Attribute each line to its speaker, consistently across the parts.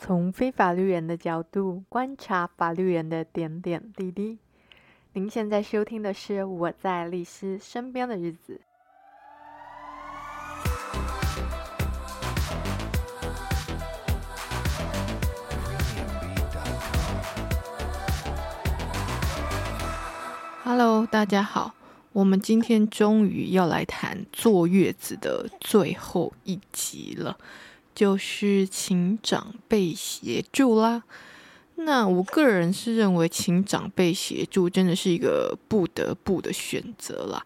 Speaker 1: 从非法律人的角度观察法律人的点点滴滴。您现在收听的是《我在律师身边的日子》。
Speaker 2: Hello，大家好，我们今天终于要来谈坐月子的最后一集了。就是请长辈协助啦。那我个人是认为，请长辈协助真的是一个不得不的选择啦。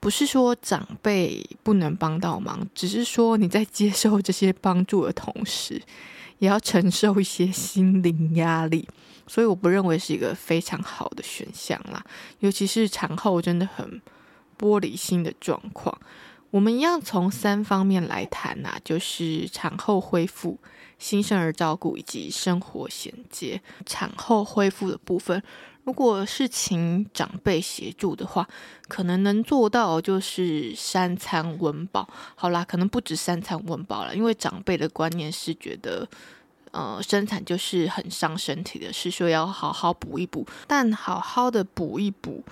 Speaker 2: 不是说长辈不能帮到忙，只是说你在接受这些帮助的同时，也要承受一些心灵压力。所以我不认为是一个非常好的选项啦。尤其是产后真的很玻璃心的状况。我们一样从三方面来谈呐、啊，就是产后恢复、新生儿照顾以及生活衔接。产后恢复的部分，如果是请长辈协助的话，可能能做到就是三餐温饱。好啦，可能不止三餐温饱了，因为长辈的观念是觉得，呃，生产 就是很伤身体的事，所以要好好补一补。但好好的补一补。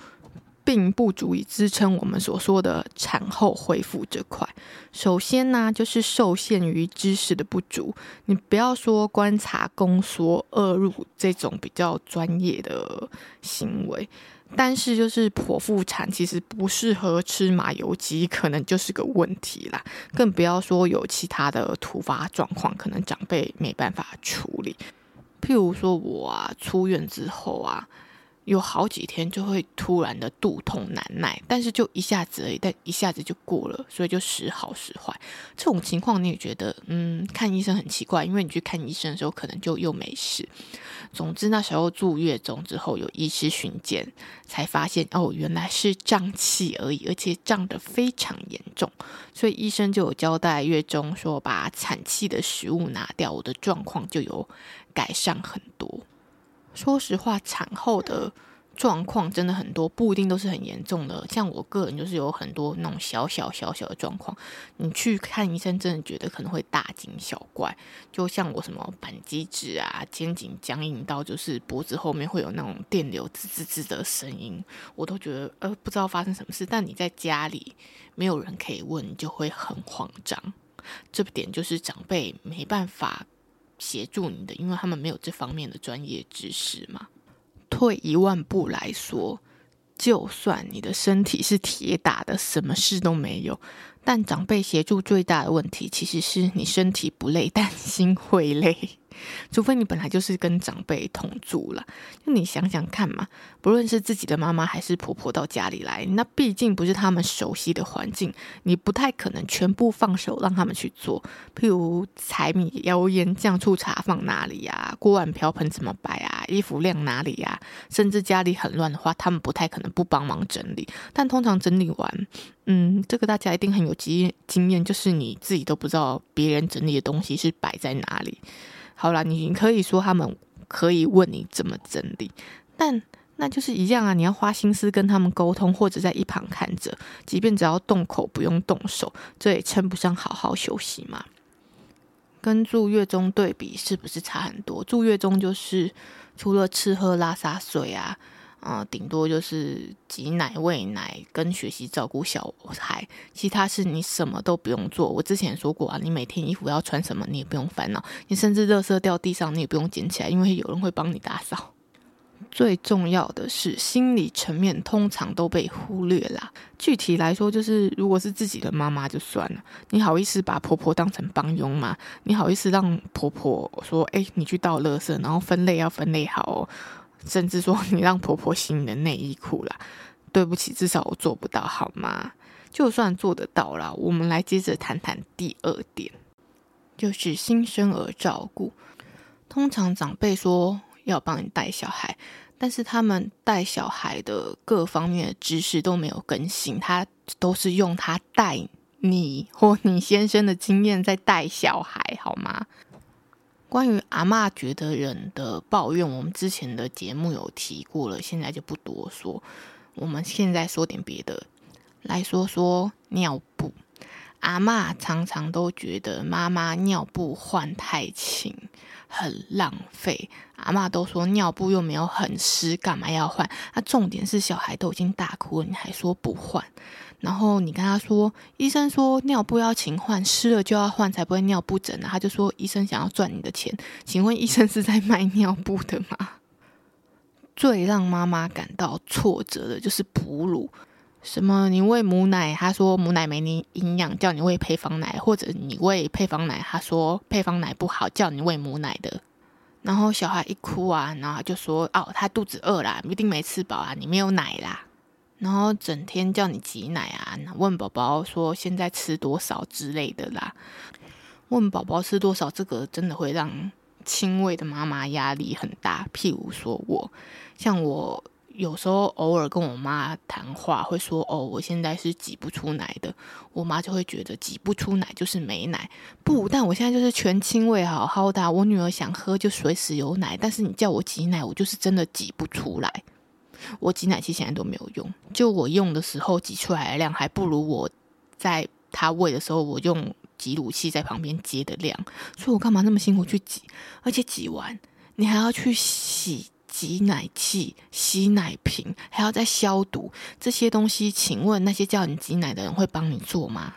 Speaker 2: 并不足以支撑我们所说的产后恢复这块。首先呢，就是受限于知识的不足。你不要说观察宫缩、恶露这种比较专业的行为，但是就是剖腹产其实不适合吃麻油鸡，可能就是个问题啦。更不要说有其他的突发状况，可能长辈没办法处理。譬如说我啊，出院之后啊。有好几天就会突然的肚痛难耐，但是就一下子而已，但一下子就过了，所以就时好时坏。这种情况你也觉得，嗯，看医生很奇怪，因为你去看医生的时候可能就又没事。总之那时候住月中之后有医师巡检，才发现哦，原来是胀气而已，而且胀得非常严重，所以医生就有交代月中说把产气的食物拿掉，我的状况就有改善很多。说实话，产后的状况真的很多，不一定都是很严重的。像我个人就是有很多那种小小小小的状况，你去看医生，真的觉得可能会大惊小怪。就像我什么板机指啊，肩颈僵硬到就是脖子后面会有那种电流滋滋滋的声音，我都觉得呃不知道发生什么事。但你在家里没有人可以问，就会很慌张。这点就是长辈没办法。协助你的，因为他们没有这方面的专业知识嘛。退一万步来说，就算你的身体是铁打的，什么事都没有，但长辈协助最大的问题，其实是你身体不累，但心会累。除非你本来就是跟长辈同住了，就你想想看嘛，不论是自己的妈妈还是婆婆到家里来，那毕竟不是他们熟悉的环境，你不太可能全部放手让他们去做。譬如柴米油盐酱醋茶放哪里呀？锅碗瓢盆怎么摆啊？衣服晾哪里呀？甚至家里很乱的话，他们不太可能不帮忙整理。但通常整理完，嗯，这个大家一定很有经经验，就是你自己都不知道别人整理的东西是摆在哪里。好了，你可以说他们可以问你怎么整理，但那就是一样啊！你要花心思跟他们沟通，或者在一旁看着，即便只要动口不用动手，这也称不上好好休息嘛。跟住月中对比，是不是差很多？住月中就是除了吃喝拉撒睡啊。啊，顶多就是挤奶、喂奶跟学习照顾小孩，其他事你什么都不用做。我之前说过啊，你每天衣服要穿什么，你也不用烦恼。你甚至垃圾掉地上，你也不用捡起来，因为有人会帮你打扫。最重要的是心理层面，通常都被忽略啦。具体来说，就是如果是自己的妈妈就算了，你好意思把婆婆当成帮佣吗？你好意思让婆婆说，哎，你去倒垃圾，然后分类要分类好哦。甚至说你让婆婆洗你的内衣裤啦，对不起，至少我做不到，好吗？就算做得到啦，我们来接着谈谈第二点，就是新生儿照顾。通常长辈说要帮你带小孩，但是他们带小孩的各方面的知识都没有更新，他都是用他带你或你先生的经验在带小孩，好吗？关于阿嬷觉得人的抱怨，我们之前的节目有提过了，现在就不多说。我们现在说点别的，来说说尿布。阿嬷常常都觉得妈妈尿布换太勤，很浪费。阿嬷都说尿布又没有很湿，干嘛要换？那、重点是小孩都已经大哭了，你还说不换？然后你跟他说，医生说尿布要勤换，湿了就要换，才不会尿布疹啊。他就说医生想要赚你的钱，请问医生是在卖尿布的吗？最让妈妈感到挫折的就是哺乳。什么？你喂母奶，他说母奶没你营养，叫你喂配方奶；或者你喂配方奶，他说配方奶不好，叫你喂母奶的。然后小孩一哭啊，然后就说哦，他肚子饿啦，一定没吃饱啊，你没有奶啦。然后整天叫你挤奶啊，问宝宝说现在吃多少之类的啦。问宝宝吃多少，这个真的会让亲喂的妈妈压力很大。譬如说我，像我。有时候偶尔跟我妈谈话，会说：“哦，我现在是挤不出奶的。”我妈就会觉得挤不出奶就是没奶。不，但我现在就是全亲喂，好好的。我女儿想喝就随时有奶，但是你叫我挤奶，我就是真的挤不出来。我挤奶器现在都没有用，就我用的时候挤出来的量还不如我在他喂的时候我用挤乳器在旁边接的量。所以我干嘛那么辛苦去挤？而且挤完你还要去洗。挤奶器、洗奶瓶，还要再消毒这些东西，请问那些叫你挤奶的人会帮你做吗？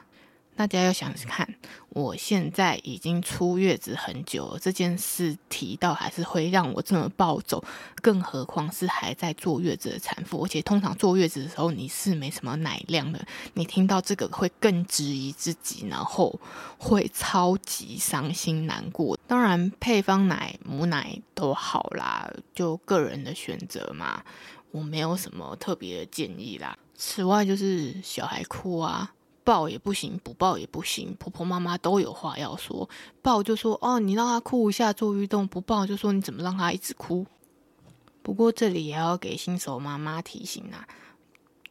Speaker 2: 大家要想看，我现在已经出月子很久了，这件事提到还是会让我这么暴走，更何况是还在坐月子的产妇，而且通常坐月子的时候你是没什么奶量的，你听到这个会更质疑自己，然后会超级伤心难过。当然，配方奶、母奶都好啦，就个人的选择嘛，我没有什么特别的建议啦。此外，就是小孩哭啊。抱也不行，不抱也不行，婆婆妈妈都有话要说。抱就说哦，你让他哭一下做运动；不抱就说你怎么让他一直哭。不过这里也要给新手妈妈提醒啊，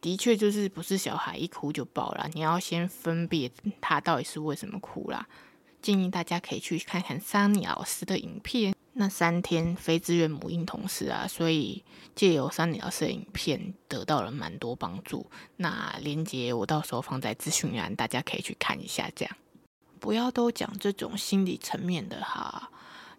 Speaker 2: 的确就是不是小孩一哭就抱啦，你要先分别他到底是为什么哭啦。建议大家可以去看看桑尼老师的影片。那三天非自愿母婴同事啊，所以借由桑尼老师的影片得到了蛮多帮助。那连结我到时候放在资讯栏，大家可以去看一下。这样不要都讲这种心理层面的哈，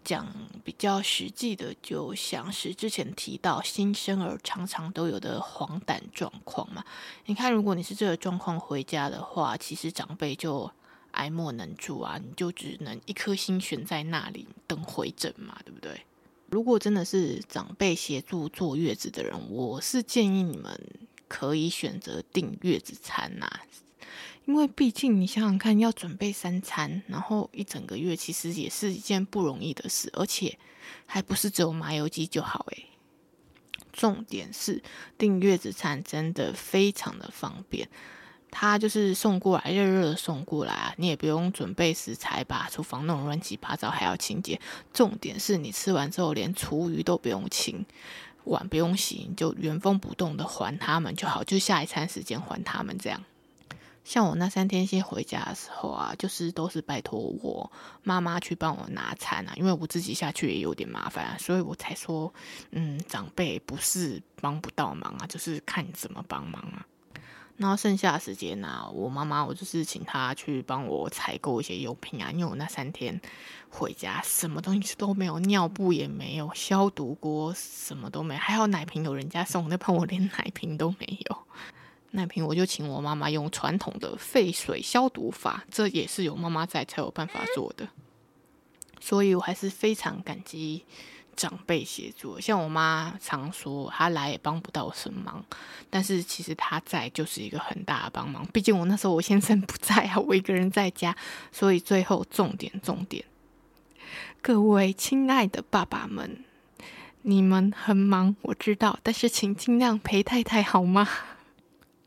Speaker 2: 讲比较实际的，就像是之前提到新生儿常常都有的黄疸状况嘛。你看，如果你是这个状况回家的话，其实长辈就。爱莫能助啊，你就只能一颗心悬在那里等回诊嘛，对不对？如果真的是长辈协助坐月子的人，我是建议你们可以选择订月子餐呐、啊，因为毕竟你想想看，要准备三餐，然后一整个月，其实也是一件不容易的事，而且还不是只有麻油鸡就好诶。重点是订月子餐真的非常的方便。他就是送过来，热热的送过来啊，你也不用准备食材，把厨房弄乱七八糟，还要清洁。重点是你吃完之后，连厨余都不用清，碗不用洗，就原封不动的还他们就好，就下一餐时间还他们这样。像我那三天先回家的时候啊，就是都是拜托我妈妈去帮我拿餐啊，因为我自己下去也有点麻烦啊，所以我才说，嗯，长辈不是帮不到忙啊，就是看你怎么帮忙啊。然后剩下的时间呢、我妈妈我就是请她去帮我采购一些用品啊，因为我那三天回家什么东西都没有，尿布也没有，消毒锅什么都没有，还好奶瓶有人家送，那怕我连奶瓶都没有。奶瓶我就请我妈妈用传统的沸水消毒法，这也是有妈妈在才有办法做的，所以我还是非常感激。长辈协助，像我妈常说，她来也帮不到什么忙，但是其实她在就是一个很大的帮忙。毕竟我那时候我先生不在啊，我一个人在家，所以最后重点重点，各位亲爱的爸爸们，你们很忙，我知道，但是请尽量陪太太好吗？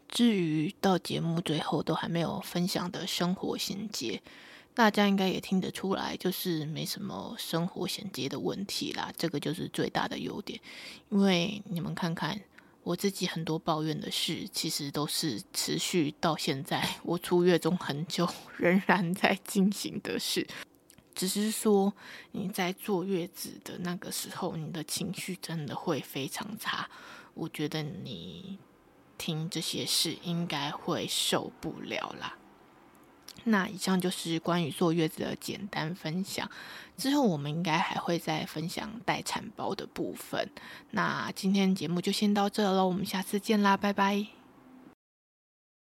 Speaker 2: 至于到节目最后都还没有分享的生活衔接。大家应该也听得出来，就是没什么生活衔接的问题啦，这个就是最大的优点。因为你们看看我自己很多抱怨的事，其实都是持续到现在，我出月中很久仍然在进行的事。只是说你在坐月子的那个时候，你的情绪真的会非常差。我觉得你听这些事应该会受不了啦。那以上就是关于坐月子的简单分享。之后我们应该还会再分享待产包的部分。那今天节目就先到这喽，我们下次见啦，拜拜。